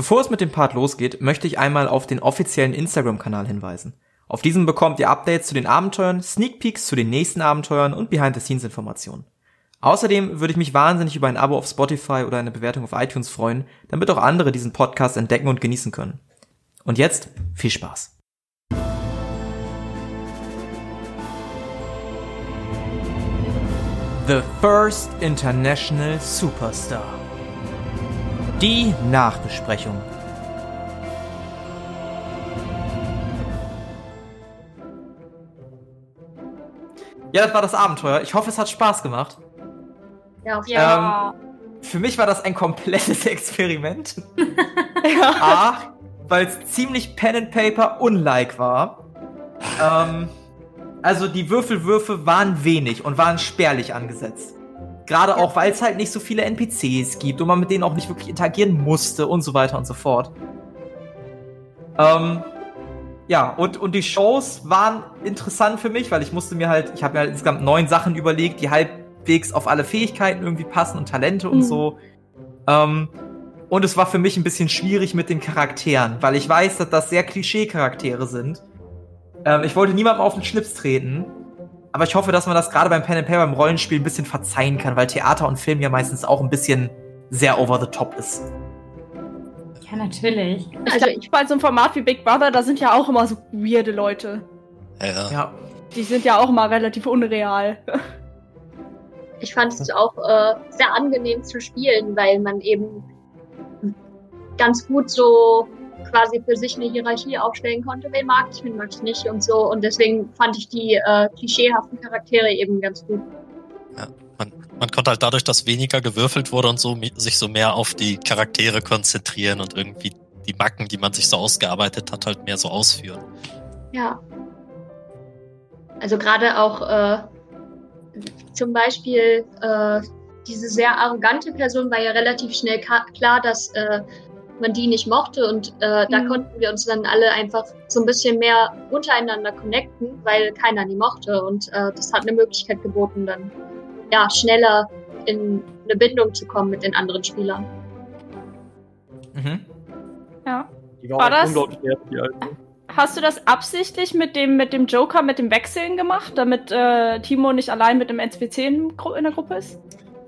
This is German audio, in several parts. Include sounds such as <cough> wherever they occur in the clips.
Bevor es mit dem Part losgeht, möchte ich einmal auf den offiziellen Instagram-Kanal hinweisen. Auf diesem bekommt ihr Updates zu den Abenteuern, Sneak Peeks zu den nächsten Abenteuern und Behind-the-Scenes-Informationen. Außerdem würde ich mich wahnsinnig über ein Abo auf Spotify oder eine Bewertung auf iTunes freuen, damit auch andere diesen Podcast entdecken und genießen können. Und jetzt viel Spaß. The First International Superstar. Die Nachbesprechung. Ja, das war das Abenteuer. Ich hoffe, es hat Spaß gemacht. Ja, auf jeden Fall. Ähm, für mich war das ein komplettes <laughs> Experiment. <laughs> ja. A, weil es ziemlich Pen and Paper unlike war. Ähm, also die Würfelwürfe waren wenig und waren spärlich angesetzt. Gerade auch, weil es halt nicht so viele NPCs gibt und man mit denen auch nicht wirklich interagieren musste und so weiter und so fort. Ähm, ja, und, und die Shows waren interessant für mich, weil ich musste mir halt, ich habe mir halt insgesamt neun Sachen überlegt, die halbwegs auf alle Fähigkeiten irgendwie passen und Talente und mhm. so. Ähm, und es war für mich ein bisschen schwierig mit den Charakteren, weil ich weiß, dass das sehr Klischee-Charaktere sind. Ähm, ich wollte niemandem auf den Schlips treten, aber ich hoffe, dass man das gerade beim Pen and Paper beim Rollenspiel ein bisschen verzeihen kann, weil Theater und Film ja meistens auch ein bisschen sehr over the top ist. Ja, natürlich. Ich also ich bei so einem Format wie Big Brother, da sind ja auch immer so weirde Leute. Ja. ja. Die sind ja auch immer relativ unreal. Ich fand es auch äh, sehr angenehm zu spielen, weil man eben ganz gut so quasi für sich eine Hierarchie aufstellen konnte. Wen mag ich, wen mag ich nicht und so. Und deswegen fand ich die äh, klischeehaften Charaktere eben ganz gut. Ja man konnte halt dadurch, dass weniger gewürfelt wurde und so, sich so mehr auf die Charaktere konzentrieren und irgendwie die Macken, die man sich so ausgearbeitet hat, halt mehr so ausführen. Ja. Also gerade auch äh, zum Beispiel äh, diese sehr arrogante Person war ja relativ schnell klar, dass äh, man die nicht mochte und äh, mhm. da konnten wir uns dann alle einfach so ein bisschen mehr untereinander connecten, weil keiner die mochte und äh, das hat eine Möglichkeit geboten, dann ja, schneller in eine Bindung zu kommen mit den anderen Spielern. Mhm. Ja. War, war das? Hast du das absichtlich mit dem, mit dem Joker, mit dem Wechseln gemacht, damit äh, Timo nicht allein mit dem NPC in, in der Gruppe ist?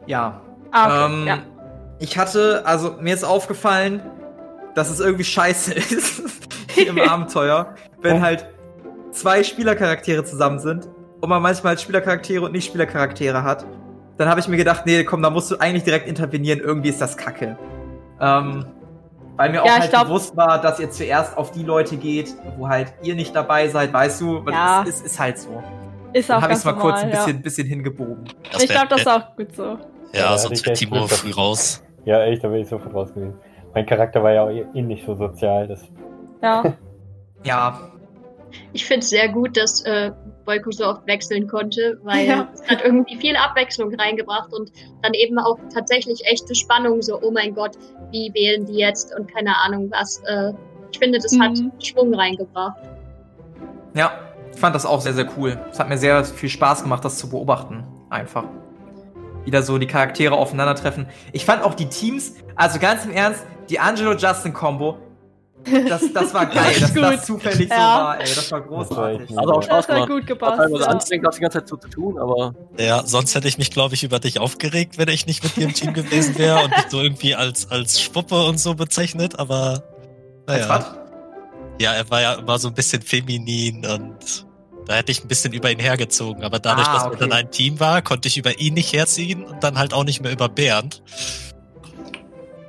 Ja. Ah, okay. ähm, ja. Ich hatte, also mir ist aufgefallen, dass es irgendwie scheiße ist <laughs> im <laughs> Abenteuer, wenn halt zwei Spielercharaktere zusammen sind und man manchmal Spielercharaktere und Nicht-Spielercharaktere hat, dann habe ich mir gedacht, nee, komm, da musst du eigentlich direkt intervenieren, irgendwie ist das Kacke. Ähm, weil mir auch ja, halt glaub, bewusst war, dass ihr zuerst auf die Leute geht, wo halt ihr nicht dabei seid, weißt du? Ja. Es ist, ist, halt so. Ist auch Dann habe ich es mal kurz ein bisschen, ja. bisschen hingebogen. Das ich glaube, das ist auch gut so. Ja, ja sonst wird Timo früh raus. Ja, echt, da bin ich sofort raus gewesen. Mein Charakter war ja auch eh nicht so sozial. Das ja. <laughs> ja. Ich finde es sehr gut, dass äh, Boyko so oft wechseln konnte, weil ja. es hat irgendwie viel Abwechslung reingebracht und dann eben auch tatsächlich echte Spannung, so, oh mein Gott, wie wählen die jetzt und keine Ahnung was. Äh, ich finde, das mhm. hat Schwung reingebracht. Ja, ich fand das auch sehr, sehr cool. Es hat mir sehr viel Spaß gemacht, das zu beobachten. Einfach. Wieder so die Charaktere aufeinandertreffen. Ich fand auch die Teams, also ganz im Ernst, die Angelo-Justin-Kombo, das, das war <laughs> geil, dass das zufällig ja. so war, ey. Das war großartig. Das also auch Spaß das hat gut gepasst. Hat ja. anstrengend, das die ganze Zeit so zu tun, aber. Ja, sonst hätte ich mich, glaube ich, über dich aufgeregt, wenn ich nicht mit dir im Team gewesen wäre und dich so irgendwie als, als Schwuppe und so bezeichnet, aber. Naja. Ja, er war ja immer so ein bisschen feminin und da hätte ich ein bisschen über ihn hergezogen. Aber dadurch, ah, dass okay. er dann ein Team war, konnte ich über ihn nicht herziehen und dann halt auch nicht mehr über Bernd.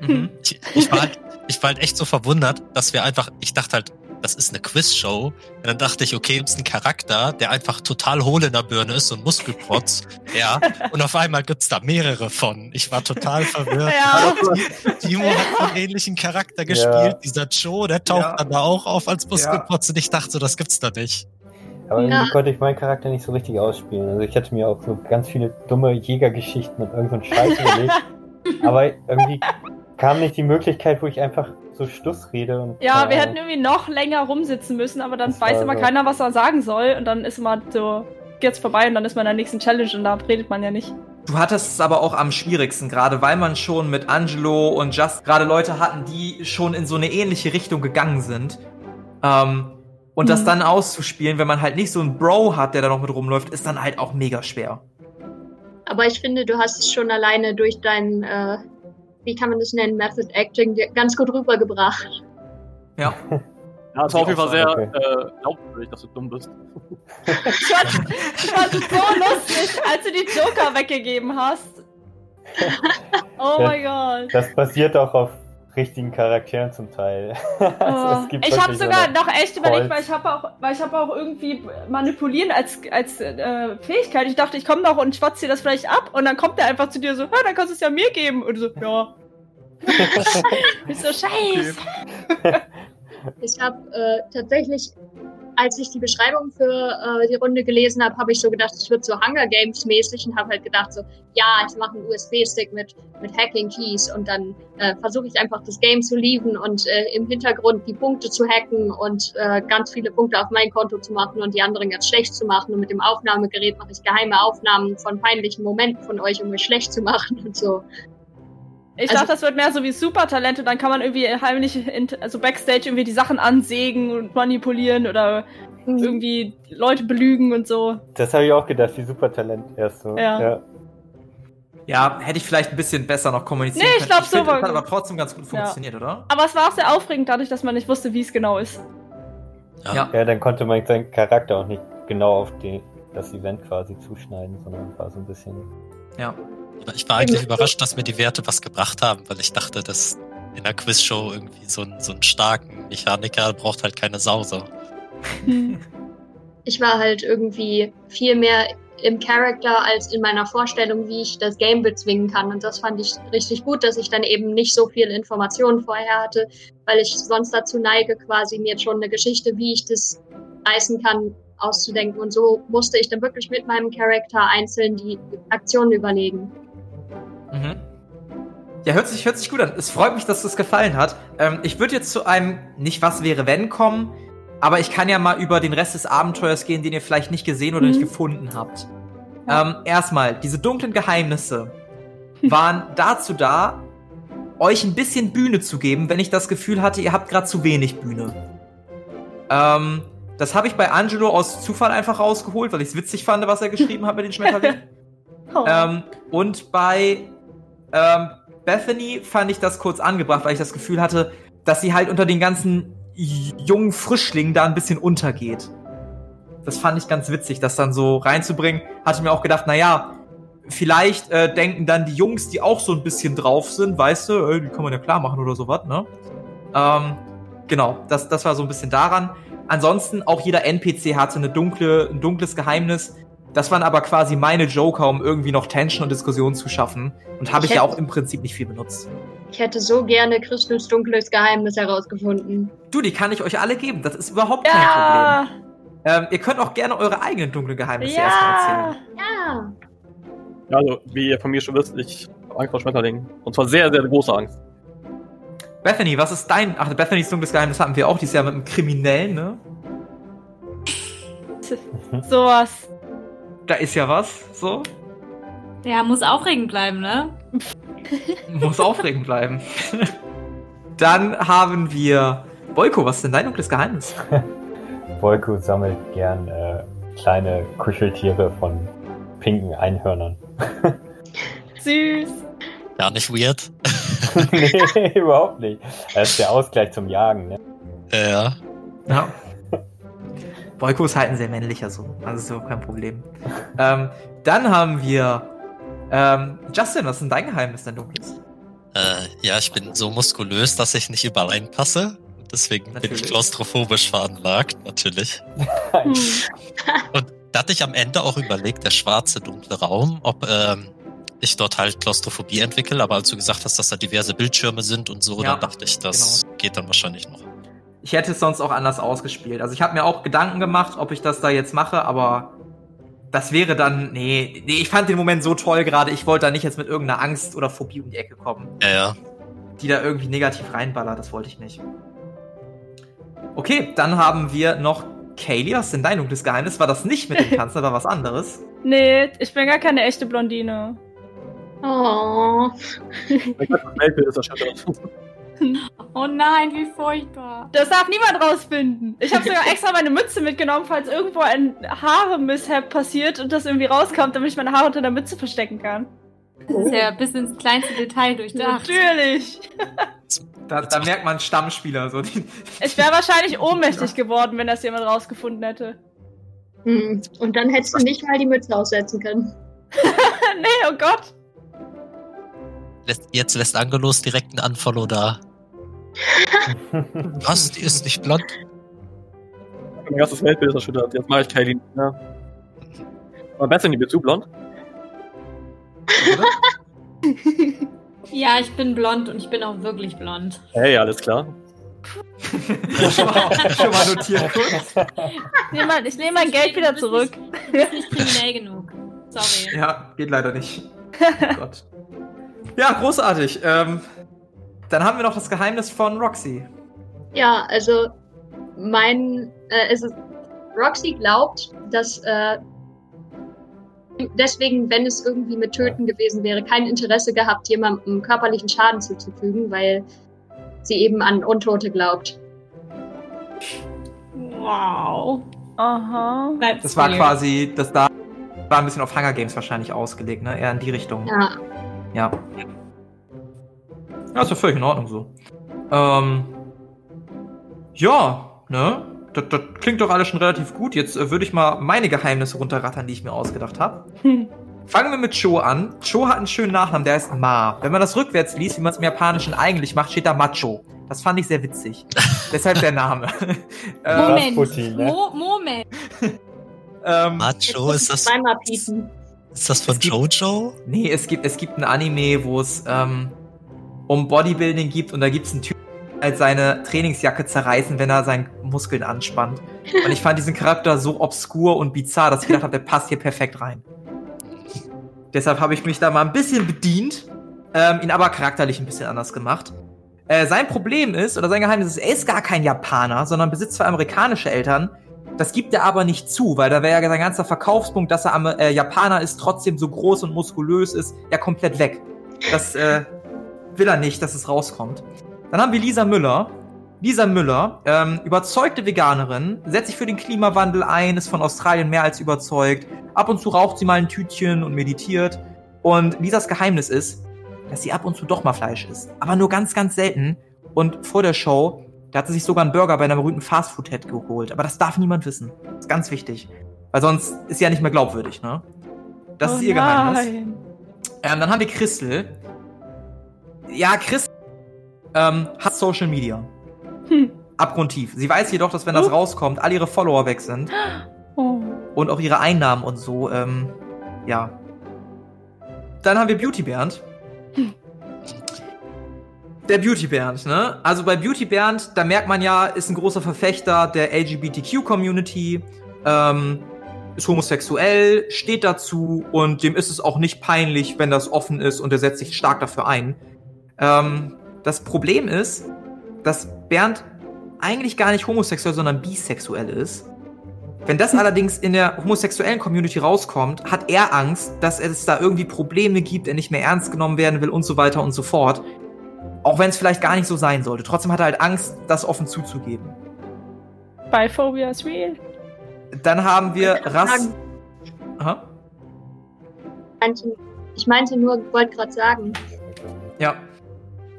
Mhm. Ich, <laughs> ich, war halt, ich war halt echt so verwundert, dass wir einfach, ich dachte halt, das ist eine Quizshow. Und dann dachte ich, okay, ist ein Charakter, der einfach total hohl in der Birne ist und Muskelprotz. <laughs> ja. Und auf einmal gibt's da mehrere von. Ich war total verwirrt. <laughs> Ja. Timo hat einen ähnlichen Charakter gespielt. Ja. Dieser Joe, der taucht ja. dann da auch auf als Muskelprotz. Und ich dachte so, das gibt's da nicht. Aber irgendwie konnte ich meinen Charakter nicht so richtig ausspielen. Also ich hatte mir auch so ganz viele dumme Jägergeschichten und irgendeinen so Scheiß überlegt. Aber irgendwie kam nicht die Möglichkeit, wo ich einfach so Stuss rede. Und, ja, wir hätten irgendwie noch länger rumsitzen müssen, aber dann weiß immer so. keiner, was er sagen soll. Und dann ist man so, geht's vorbei und dann ist man in der nächsten Challenge und da redet man ja nicht. Du hattest es aber auch am schwierigsten, gerade weil man schon mit Angelo und Just gerade Leute hatten, die schon in so eine ähnliche Richtung gegangen sind. Ähm, und mhm. das dann auszuspielen, wenn man halt nicht so einen Bro hat, der da noch mit rumläuft, ist dann halt auch mega schwer. Aber ich finde, du hast es schon alleine durch dein, äh, wie kann man das nennen, Method Acting ganz gut rübergebracht. Ja. <laughs> Ja, es war auf jeden Fall sehr okay. äh, glaubwürdig, dass du dumm bist. <laughs> fand es so lustig, als du die Joker weggegeben hast. <laughs> Oh mein Gott. Das basiert auch auf richtigen Charakteren zum Teil. <laughs> also oh. ich habe sogar noch echt überlegt, weil ich habe auch, weil ich habe auch irgendwie manipulieren als als äh, Fähigkeit. Ich dachte, ich komme noch und schwatze dir das vielleicht ab und dann kommt er einfach zu dir so, ja, dann kannst du es ja mir geben und so, ja. <laughs> ich so scheiße. Okay. Ich habe äh, tatsächlich, als ich die Beschreibung für äh, die Runde gelesen habe, habe ich so gedacht, es wird so Hunger Games mäßig und habe halt gedacht so, ja, ich mache einen USB-Stick mit, mit Hacking Keys und dann äh, versuche ich einfach das Game zu lieben und äh, im Hintergrund die Punkte zu hacken und äh, ganz viele Punkte auf mein Konto zu machen und die anderen ganz schlecht zu machen und mit dem Aufnahmegerät mache ich geheime Aufnahmen von peinlichen Momenten von euch, um mich schlecht zu machen <laughs> und so. Ich also, dachte, das wird mehr so wie Supertalente, dann kann man irgendwie heimlich, in, also Backstage irgendwie die Sachen ansägen und manipulieren oder mhm. irgendwie Leute belügen und so. Das habe ich auch gedacht, wie Supertalent erst so. Ja. ja. Ja, hätte ich vielleicht ein bisschen besser noch kommunizieren nee, ich glaube so. Das hat aber trotzdem ganz gut funktioniert, ja. oder? Aber es war auch sehr aufregend, dadurch, dass man nicht wusste, wie es genau ist. Ja. ja, dann konnte man seinen Charakter auch nicht genau auf die, das Event quasi zuschneiden, sondern war so ein bisschen. Ja. Ich war eigentlich überrascht, dass mir die Werte was gebracht haben, weil ich dachte, dass in der Quizshow irgendwie so, ein, so einen starken Mechaniker braucht halt keine Sause. Ich war halt irgendwie viel mehr im Charakter als in meiner Vorstellung, wie ich das Game bezwingen kann. Und das fand ich richtig gut, dass ich dann eben nicht so viel Informationen vorher hatte, weil ich sonst dazu neige, quasi mir schon eine Geschichte, wie ich das reißen kann, auszudenken. Und so musste ich dann wirklich mit meinem Charakter einzeln die Aktionen überlegen. Ja, hört sich, hört sich gut an. Es freut mich, dass das gefallen hat. Ähm, ich würde jetzt zu einem nicht was wäre wenn kommen, aber ich kann ja mal über den Rest des Abenteuers gehen, den ihr vielleicht nicht gesehen oder mhm. nicht gefunden habt. Ähm, erstmal, diese dunklen Geheimnisse waren dazu da, euch ein bisschen Bühne zu geben, wenn ich das Gefühl hatte, ihr habt gerade zu wenig Bühne. Ähm, das habe ich bei Angelo aus Zufall einfach rausgeholt, weil ich es witzig fand, was er geschrieben hat mit den <laughs> Schmetterlingen. oh. ähm, und bei ähm, Bethany fand ich das kurz angebracht, weil ich das Gefühl hatte, dass sie halt unter den ganzen jungen Frischlingen da ein bisschen untergeht. Das fand ich ganz witzig, das dann so reinzubringen. Hatte mir auch gedacht, na ja, vielleicht äh, denken dann die Jungs, die auch so ein bisschen drauf sind, weißt du, äh, die kann man ja klar machen oder sowas, ne? Ähm, genau, das, das war so ein bisschen daran. Ansonsten, auch jeder NPC hatte eine dunkle, ein dunkles Geheimnis, das waren aber quasi meine Joker, um irgendwie noch Tension und Diskussion zu schaffen. Und habe ich, ich ja auch im Prinzip nicht viel benutzt. Ich hätte so gerne Christus dunkles Geheimnis herausgefunden. Du, die kann ich euch alle geben. Das ist überhaupt kein ja. Problem. Ähm, ihr könnt auch gerne eure eigenen dunklen Geheimnisse ja. erstmal erzählen. Ja. Also, wie ihr von mir schon wisst, ich habe Angst vor Schmetterlingen. Und zwar sehr, sehr große Angst. Bethany, was ist dein. Ach, Bethany's dunkles Geheimnis hatten wir auch dieses Jahr mit einem Kriminellen, ne? <laughs> Sowas da ist ja was, so. Ja, muss aufregend bleiben, ne? muss aufregend bleiben. <laughs> Dann haben wir Boyko, was ist denn dein dunkles Geheimnis? <laughs> Boyko sammelt gern äh, kleine Kuscheltiere von pinken Einhörnern. <laughs> Süß. Gar nicht weird. nee, überhaupt nicht. Das ist der Ausgleich zum Jagen, ne? Ja. Ja. Boyko ist halt ein sehr männlicher Sohn, also so kein Problem. ähm, dann haben wir ähm, Justin, was ist denn dein Geheimnis, dein dunkles? Äh, ja, ich bin so muskulös, dass ich nicht überall reinpasse. Deswegen natürlich. bin ich klaustrophobisch veranlagt, natürlich. Und da hatte ich am Ende auch überlegt, der schwarze, dunkle Raum, ob ähm, ich dort halt Klaustrophobie entwickle, aber als du gesagt hast, dass da diverse Bildschirme sind und so, ja, dann dachte ich, das genau. geht dann wahrscheinlich noch. Ich hätte es sonst auch anders ausgespielt. Also ich habe mir auch Gedanken gemacht, ob ich das da jetzt mache, aber das wäre dann, nee, nee, ich fand den Moment so toll gerade, ich wollte da nicht jetzt mit irgendeiner Angst oder Phobie um die Ecke kommen. Ja, ja. Die da irgendwie negativ reinballert, das wollte ich nicht. Okay, dann haben wir noch Kaylee, was ist denn dein dunkles Geheimnis? War das nicht mit dem <laughs> Tanzen, war was anderes? Nee, ich bin gar keine echte Blondine. Oh. <laughs> <laughs> Oh nein, wie furchtbar. Das darf niemand rausfinden. Ich habe sogar extra meine Mütze mitgenommen, falls irgendwo ein Haare-Mishap passiert und das irgendwie rauskommt, damit ich meine Haare unter der Mütze verstecken kann. Das ist ja bis ins kleinste Detail durchdacht. Natürlich. Da, da merkt man Stammspieler. So. Ich wäre wahrscheinlich <laughs> ohnmächtig geworden, wenn das jemand rausgefunden hätte. Hm. Und dann hättest du nicht mal die Mütze aussetzen können. <laughs> nee, oh Gott. Jetzt lässt Angelos direkt einen Unfollow da. <laughs> Was? Die ist nicht blond? Mein ganzes Weltbild ist erschüttert. Jetzt mache ich Kaylin. Ja. Aber Bethany, bist du blond? <laughs> ja, ich bin blond und ich bin auch wirklich blond. Hey, alles klar. schon, mal, schon mal notiert kurz. Nehm ich nehme mein Geld wieder zurück. Du bist nicht kriminell genug. Sorry. Ja, geht leider nicht. <laughs> Oh Gott. Ja, großartig. Ähm, dann haben wir noch das Geheimnis von Roxy. Ja, also mein, äh, es ist, Roxy glaubt, dass äh, deswegen, wenn es irgendwie mit Töten gewesen wäre, kein Interesse gehabt, jemandem körperlichen Schaden zuzufügen, weil sie eben an Untote glaubt. Wow. Aha. Das war quasi, das da war ein bisschen auf Hunger Games wahrscheinlich ausgelegt, ne? Eher in die Richtung. Ja. Ja. Ja, ist ja völlig in Ordnung so. Ähm, ja, ne? Das, das klingt doch alles schon relativ gut. Jetzt äh, würde ich mal meine Geheimnisse runterrattern, die ich mir ausgedacht habe. <laughs> Fangen wir mit Cho an. Cho hat einen schönen Nachnamen, der heißt Ma. Wenn man das rückwärts liest, wie man es im Japanischen eigentlich macht, steht da Macho. Das fand ich sehr witzig. <laughs> Deshalb der Name. <laughs> Äh, Moment. Putin, ne? Mo Moment. ähm, Macho, ist das. Zweimal Ist das von gibt, Jojo? Nee, es gibt, es gibt ein Anime, wo es ähm, um Bodybuilding gibt und da gibt es einen Typ, der halt seine Trainingsjacke zerreißen, wenn er seine Muskeln anspannt. Und ich fand diesen Charakter so obskur und bizarr, dass ich gedacht habe, der passt hier perfekt rein. Deshalb habe ich mich da mal ein bisschen bedient, ähm, ihn aber charakterlich ein bisschen anders gemacht. Äh, sein Problem ist, oder sein Geheimnis ist, er ist gar kein Japaner, sondern besitzt zwei amerikanische Eltern. Das gibt er aber nicht zu, weil da wäre ja sein ganzer Verkaufspunkt, dass er äh, Japaner ist, trotzdem so groß und muskulös ist, ja komplett weg. Das äh, will er nicht, dass es rauskommt. Dann haben wir Lisa Müller. Lisa Müller, ähm, überzeugte Veganerin, setzt sich für den Klimawandel ein, ist von Australien mehr als überzeugt. Ab und zu raucht sie mal ein Tütchen und meditiert. Und Lisas Geheimnis ist, dass sie ab und zu doch mal Fleisch isst. Aber nur ganz, ganz selten. Und vor der Show, da hat sie sich sogar einen Burger bei einer berühmten Fastfood-Head geholt. Aber das darf niemand wissen. Das ist ganz wichtig. Weil sonst ist sie ja nicht mehr glaubwürdig, ne? Das oh ist ihr nein. Geheimnis. Ähm, dann haben wir Christel. Ja, Chris ähm, hat Social Media. Hm. Abgrundtief. Sie weiß jedoch, dass wenn das oh. rauskommt, all ihre Follower weg sind. Oh. Und auch ihre Einnahmen und so. Ähm, ja. Dann haben wir Beauty Bernd. Hm. Der Beauty Bernd, ne? Also bei Beauty Bernd, da merkt man ja, ist ein großer Verfechter der LGBTQ-Community, ähm, ist homosexuell, steht dazu und dem ist es auch nicht peinlich, wenn das offen ist und er setzt sich stark dafür ein. Ähm, das Problem ist, dass Bernd eigentlich gar nicht homosexuell, sondern bisexuell ist. Wenn das <laughs> allerdings in der homosexuellen Community rauskommt, hat er Angst, dass es da irgendwie Probleme gibt, er nicht mehr ernst genommen werden will und so weiter und so fort. Auch wenn es vielleicht gar nicht so sein sollte. Trotzdem hat er halt Angst, das offen zuzugeben. Biphobia is real. Dann haben wir Rass. Aha. Ich meinte nur, ich wollte gerade sagen. Ja.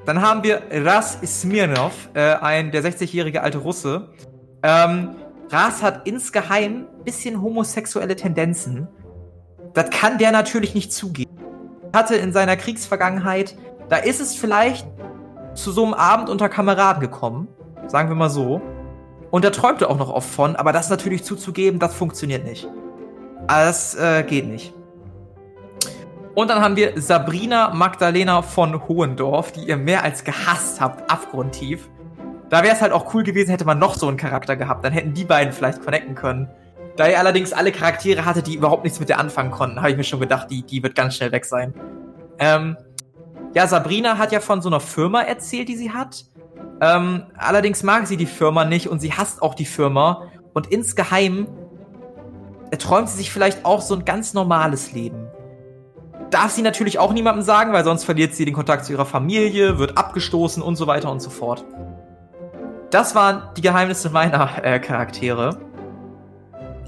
Dann haben wir Ras Smirnov, äh, ein der 60-jährige alte Russe. Ähm, Ras hat insgeheim bisschen homosexuelle Tendenzen. Das kann der natürlich nicht zugeben. Hatte in seiner Kriegsvergangenheit, da ist es vielleicht zu so einem Abend unter Kameraden gekommen, sagen wir mal so. Und da träumte auch noch oft von, aber das natürlich zuzugeben, das funktioniert nicht. Das äh, geht nicht. Und dann haben wir Sabrina Magdalena von Hohendorf, die ihr mehr als gehasst habt, abgrundtief. Da wäre es halt auch cool gewesen, hätte man noch so einen Charakter gehabt. Dann hätten die beiden vielleicht connecten können. Da ihr allerdings alle Charaktere hatte, die überhaupt nichts mit der anfangen konnten, habe ich mir schon gedacht, die, die wird ganz schnell weg sein. Ähm, ja, Sabrina hat ja von so einer Firma erzählt, die sie hat. Ähm, allerdings mag sie die Firma nicht und sie hasst auch die Firma. Und insgeheim erträumt sie sich vielleicht auch so ein ganz normales Leben darf sie natürlich auch niemandem sagen, weil sonst verliert sie den Kontakt zu ihrer Familie, wird abgestoßen und so weiter und so fort. Das waren die Geheimnisse meiner äh, Charaktere.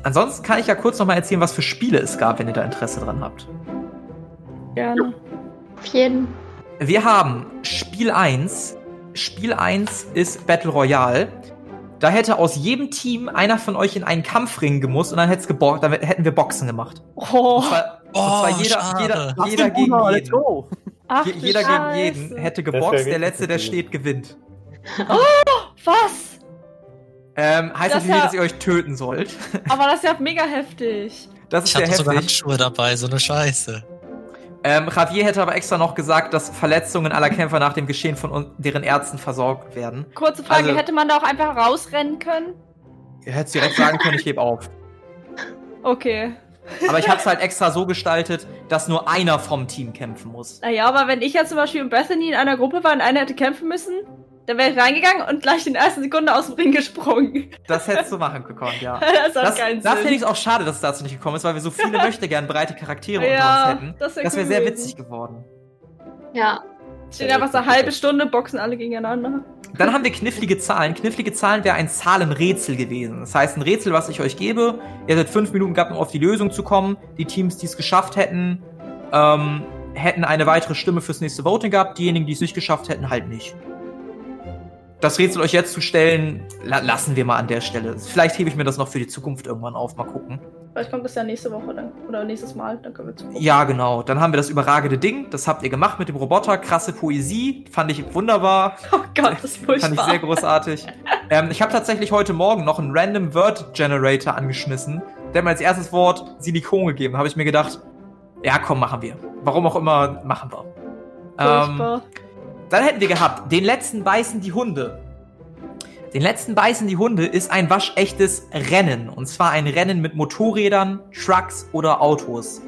Ansonsten kann ich ja kurz noch mal erzählen, was für Spiele es gab, wenn ihr da Interesse dran habt. Gerne. Auf jeden. Wir haben Spiel 1. Spiel 1 ist Battle Royale. Da hätte aus jedem Team einer von euch in einen Kampfring gemusst und dann, dann hätten wir Boxen gemacht. Oh, und zwar, oh, und zwar jeder, jeder, jeder gegen jeden. Ach, jeder gegen jeden hätte geboxt, der Letzte, der steht, gewinnt. Oh, was? Ähm, heißt das natürlich ja, dass ihr euch töten sollt. <laughs> Aber das ist ja mega heftig. Das ist ich hatte heftig. sogar Handschuhe dabei, so eine Scheiße. Ähm, Javier hätte aber extra noch gesagt, dass Verletzungen aller Kämpfer nach dem Geschehen von deren Ärzten versorgt werden. Kurze Frage, also, hätte man da auch einfach rausrennen können? Ihr hättet direkt sagen können, ich gebe auf. Okay. Aber ich habe es halt extra so gestaltet, dass nur einer vom Team kämpfen muss. Naja, aber wenn ich jetzt zum Beispiel in Bethany in einer Gruppe war und einer hätte kämpfen müssen, dann wäre ich reingegangen und gleich in der ersten Sekunde aus dem Ring gesprungen. Das hättest du machen gekonnt, ja. <laughs> das hat das, keinen Sinn. Da finde ich es auch schade, dass es dazu nicht gekommen ist, weil wir so viele <laughs> möchte gern breite Charaktere ja, unter uns hätten. Das wäre wär sehr witzig geworden. Ja. Stehen einfach so eine halbe Stunde, boxen alle gegeneinander. Dann haben wir knifflige Zahlen. Knifflige Zahlen wäre ein Zahlenrätsel gewesen. Das heißt, ein Rätsel, was ich euch gebe. Ihr hättet fünf Minuten gehabt, um auf die Lösung zu kommen. Die Teams, die es geschafft hätten, ähm, hätten eine weitere Stimme fürs nächste Voting gehabt. Diejenigen, die es nicht geschafft hätten, halt nicht das Rätsel euch jetzt zu stellen, la lassen wir mal an der Stelle. Vielleicht hebe ich mir das noch für die Zukunft irgendwann auf. Mal gucken. Vielleicht kommt das ja nächste Woche dann. Oder nächstes Mal, dann können wir zugucken. Ja, genau. Dann haben wir das überragende Ding. Das habt ihr gemacht mit dem Roboter. Krasse Poesie. Fand ich wunderbar. Oh Gott, das ist furchtbar. <laughs> Fand ich sehr großartig. ähm, ich habe tatsächlich heute Morgen noch einen Random Word Generator angeschmissen. Der hat mir als erstes Wort Silikon gegeben. Da habe ich mir gedacht, ja, komm, machen wir. Warum auch immer, machen wir. Furchtbar. Ähm, dann hätten wir gehabt, den letzten beißen die Hunde. Den letzten beißen die Hunde ist ein waschechtes Rennen. Und zwar ein Rennen mit Motorrädern, Trucks oder Autos.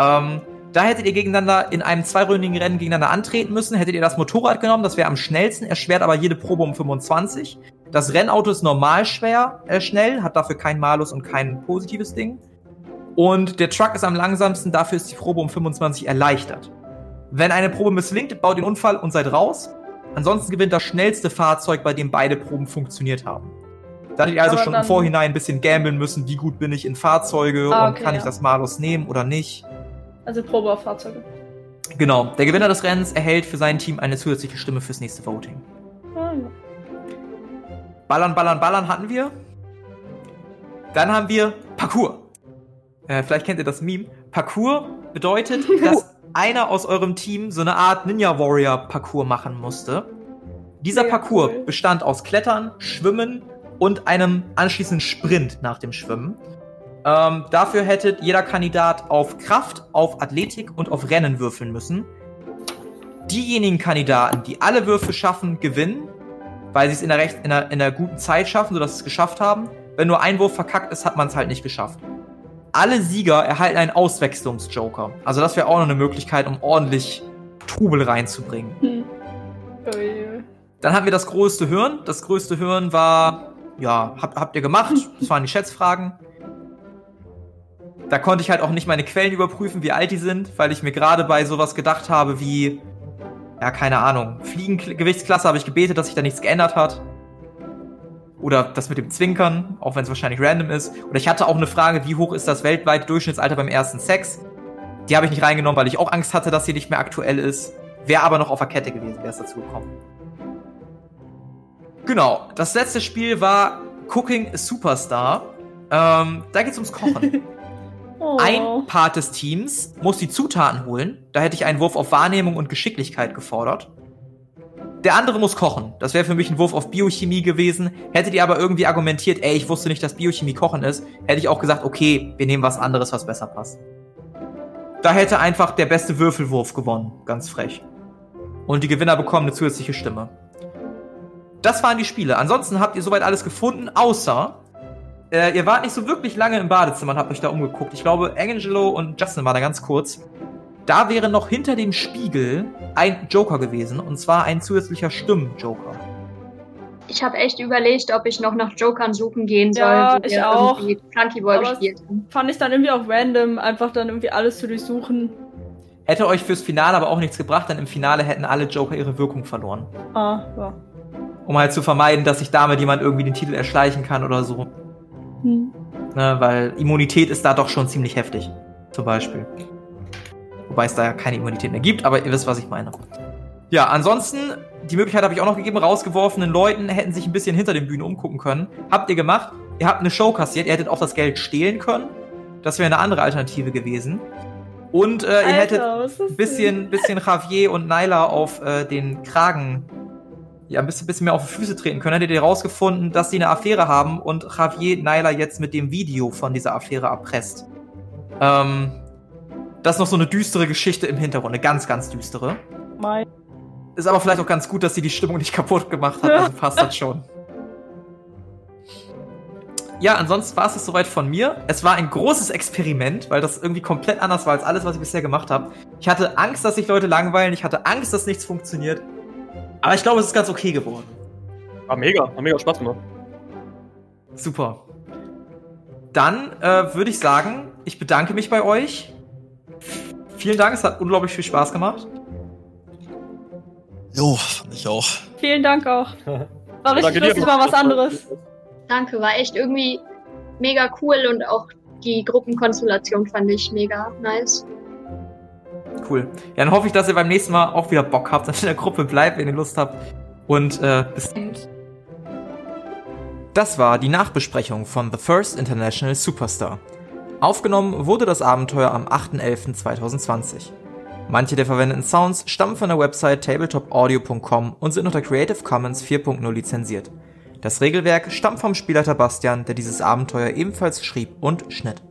Ähm, da hättet ihr gegeneinander in einem zweiründigen Rennen gegeneinander antreten müssen. Hättet ihr das Motorrad genommen, das wäre am schnellsten, erschwert aber jede Probe um 25. Das Rennauto ist normal schwer, äh, schnell, hat dafür kein Malus und kein positives Ding. Und der Truck ist am langsamsten, dafür ist die Probe um 25 erleichtert. Wenn eine Probe misslingt, baut den Unfall und seid raus. Ansonsten gewinnt das schnellste Fahrzeug, bei dem beide Proben funktioniert haben. Da hätte ich also Aber schon im Vorhinein ein bisschen gambeln müssen, wie gut bin ich in Fahrzeuge ah, okay, und kann ja. ich das Malus nehmen oder nicht. Also Probe auf Fahrzeuge. Genau. Der Gewinner des Rennens erhält für sein Team eine zusätzliche Stimme fürs nächste Voting. Ah, ja. Ballern, ballern, ballern hatten wir. Dann haben wir Parcours. Äh, vielleicht kennt ihr das Meme. Parcours bedeutet, <laughs> dass einer aus eurem Team so eine Art Ninja Warrior Parcours machen musste. Dieser Sehr Parcours cool. bestand aus Klettern, Schwimmen und einem anschließenden Sprint nach dem Schwimmen. Ähm, dafür hätte jeder Kandidat auf Kraft, auf Athletik und auf Rennen würfeln müssen. Diejenigen Kandidaten, die alle Würfe schaffen, gewinnen, weil sie es in der, recht, in, der, in der guten Zeit schaffen, sodass sie es geschafft haben. Wenn nur ein Wurf verkackt ist, hat man es halt nicht geschafft alle Sieger erhalten einen Auswechslungsjoker. Also das wäre auch noch eine Möglichkeit, um ordentlich Trubel reinzubringen. Hm. Oh yeah. Dann hatten wir das größte Hirn. Das größte Hirn war, ja, hab, habt ihr gemacht. Das waren die Schätzfragen. Da konnte ich halt auch nicht meine Quellen überprüfen, wie alt die sind, weil ich mir gerade bei sowas gedacht habe wie, ja, keine Ahnung, Fliegengewichtsklasse habe ich gebetet, dass sich da nichts geändert hat. Oder das mit dem Zwinkern, auch wenn es wahrscheinlich random ist. Oder ich hatte auch eine Frage, wie hoch ist das weltweite Durchschnittsalter beim ersten Sex? Die habe ich nicht reingenommen, weil ich auch Angst hatte, dass sie nicht mehr aktuell ist. Wäre aber noch auf der Kette gewesen, wäre es dazu gekommen. Genau, das letzte Spiel war Cooking Superstar. Ähm, da geht es ums Kochen. <laughs> oh. Ein Part des Teams muss die Zutaten holen. Da hätte ich einen Wurf auf Wahrnehmung und Geschicklichkeit gefordert. Der andere muss kochen. Das wäre für mich ein Wurf auf Biochemie gewesen. Hättet ihr aber irgendwie argumentiert, ey, ich wusste nicht, dass Biochemie kochen ist, hätte ich auch gesagt, okay, wir nehmen was anderes, was besser passt. Da hätte einfach der beste Würfelwurf gewonnen. Ganz frech. Und die Gewinner bekommen eine zusätzliche Stimme. Das waren die Spiele. Ansonsten habt ihr soweit alles gefunden, außer äh, ihr wart nicht so wirklich lange im Badezimmer und habt euch da umgeguckt. Ich glaube, Angelo und Justin waren da ganz kurz. Da wäre noch hinter dem Spiegel ein Joker gewesen, und zwar ein zusätzlicher Stimmen-Joker. Ich habe echt überlegt, ob ich noch nach Jokern suchen gehen soll, ja, ich auch. Flunky Boy gespielt Fand ich dann irgendwie auch random, einfach dann irgendwie alles zu durchsuchen. Hätte euch fürs Finale aber auch nichts gebracht, denn im Finale hätten alle Joker ihre Wirkung verloren. Ah, ja. Um halt zu vermeiden, dass sich damit jemand irgendwie den Titel erschleichen kann oder so. Hm. Ne, weil Immunität ist da doch schon ziemlich heftig. Zum Beispiel. Wobei es da ja keine Immunität mehr gibt, aber ihr wisst, was ich meine. Ja, ansonsten, die Möglichkeit habe ich auch noch gegeben, rausgeworfenen Leuten hätten sich ein bisschen hinter den Bühnen umgucken können. Habt ihr gemacht? Ihr habt eine Show kassiert, ihr hättet auch das Geld stehlen können. Das wäre eine andere Alternative gewesen. Und äh, ihr hättet ein bisschen, bisschen Javier und Nyla auf äh, den Kragen, ja, ein bisschen, bisschen mehr auf die Füße treten können. Hättet ihr rausgefunden, dass sie eine Affäre haben und Javier Nyla jetzt mit dem Video von dieser Affäre erpresst. Ähm, das ist noch so eine düstere Geschichte im Hintergrund, eine ganz, ganz düstere. Mein. Ist aber vielleicht auch ganz gut, dass sie die Stimmung nicht <laughs> kaputt gemacht hat, also passt das schon. Ja, ansonsten war es das soweit von mir. Es war ein großes Experiment, weil das irgendwie komplett anders war als alles, was ich bisher gemacht habe. Ich hatte Angst, dass sich Leute langweilen. Ich hatte Angst, dass nichts funktioniert. Aber ich glaube, es ist ganz okay geworden. War mega, hat mega Spaß gemacht. Super. Dann äh, würde ich sagen, ich bedanke mich bei euch. Vielen Dank, es hat unglaublich viel Spaß gemacht. Jo, ich auch. Vielen Dank auch. War richtig lustig, war was anderes. Danke, war echt irgendwie mega cool und auch die Gruppenkonstellation fand ich mega nice. Cool. Ja, dann hoffe ich, dass ihr beim nächsten Mal auch wieder Bock habt, dass ihr in der Gruppe bleibt, wenn ihr Lust habt. Und äh, bis. Das war die Nachbesprechung von The First International Superstar. Aufgenommen wurde das Abenteuer am 8.11.2020. Manche der verwendeten Sounds stammen von der Website tabletopaudio.com und sind unter Creative Commons 4.0 lizenziert. Das Regelwerk stammt vom Spielleiter Bastian, der dieses Abenteuer ebenfalls schrieb und schnitt.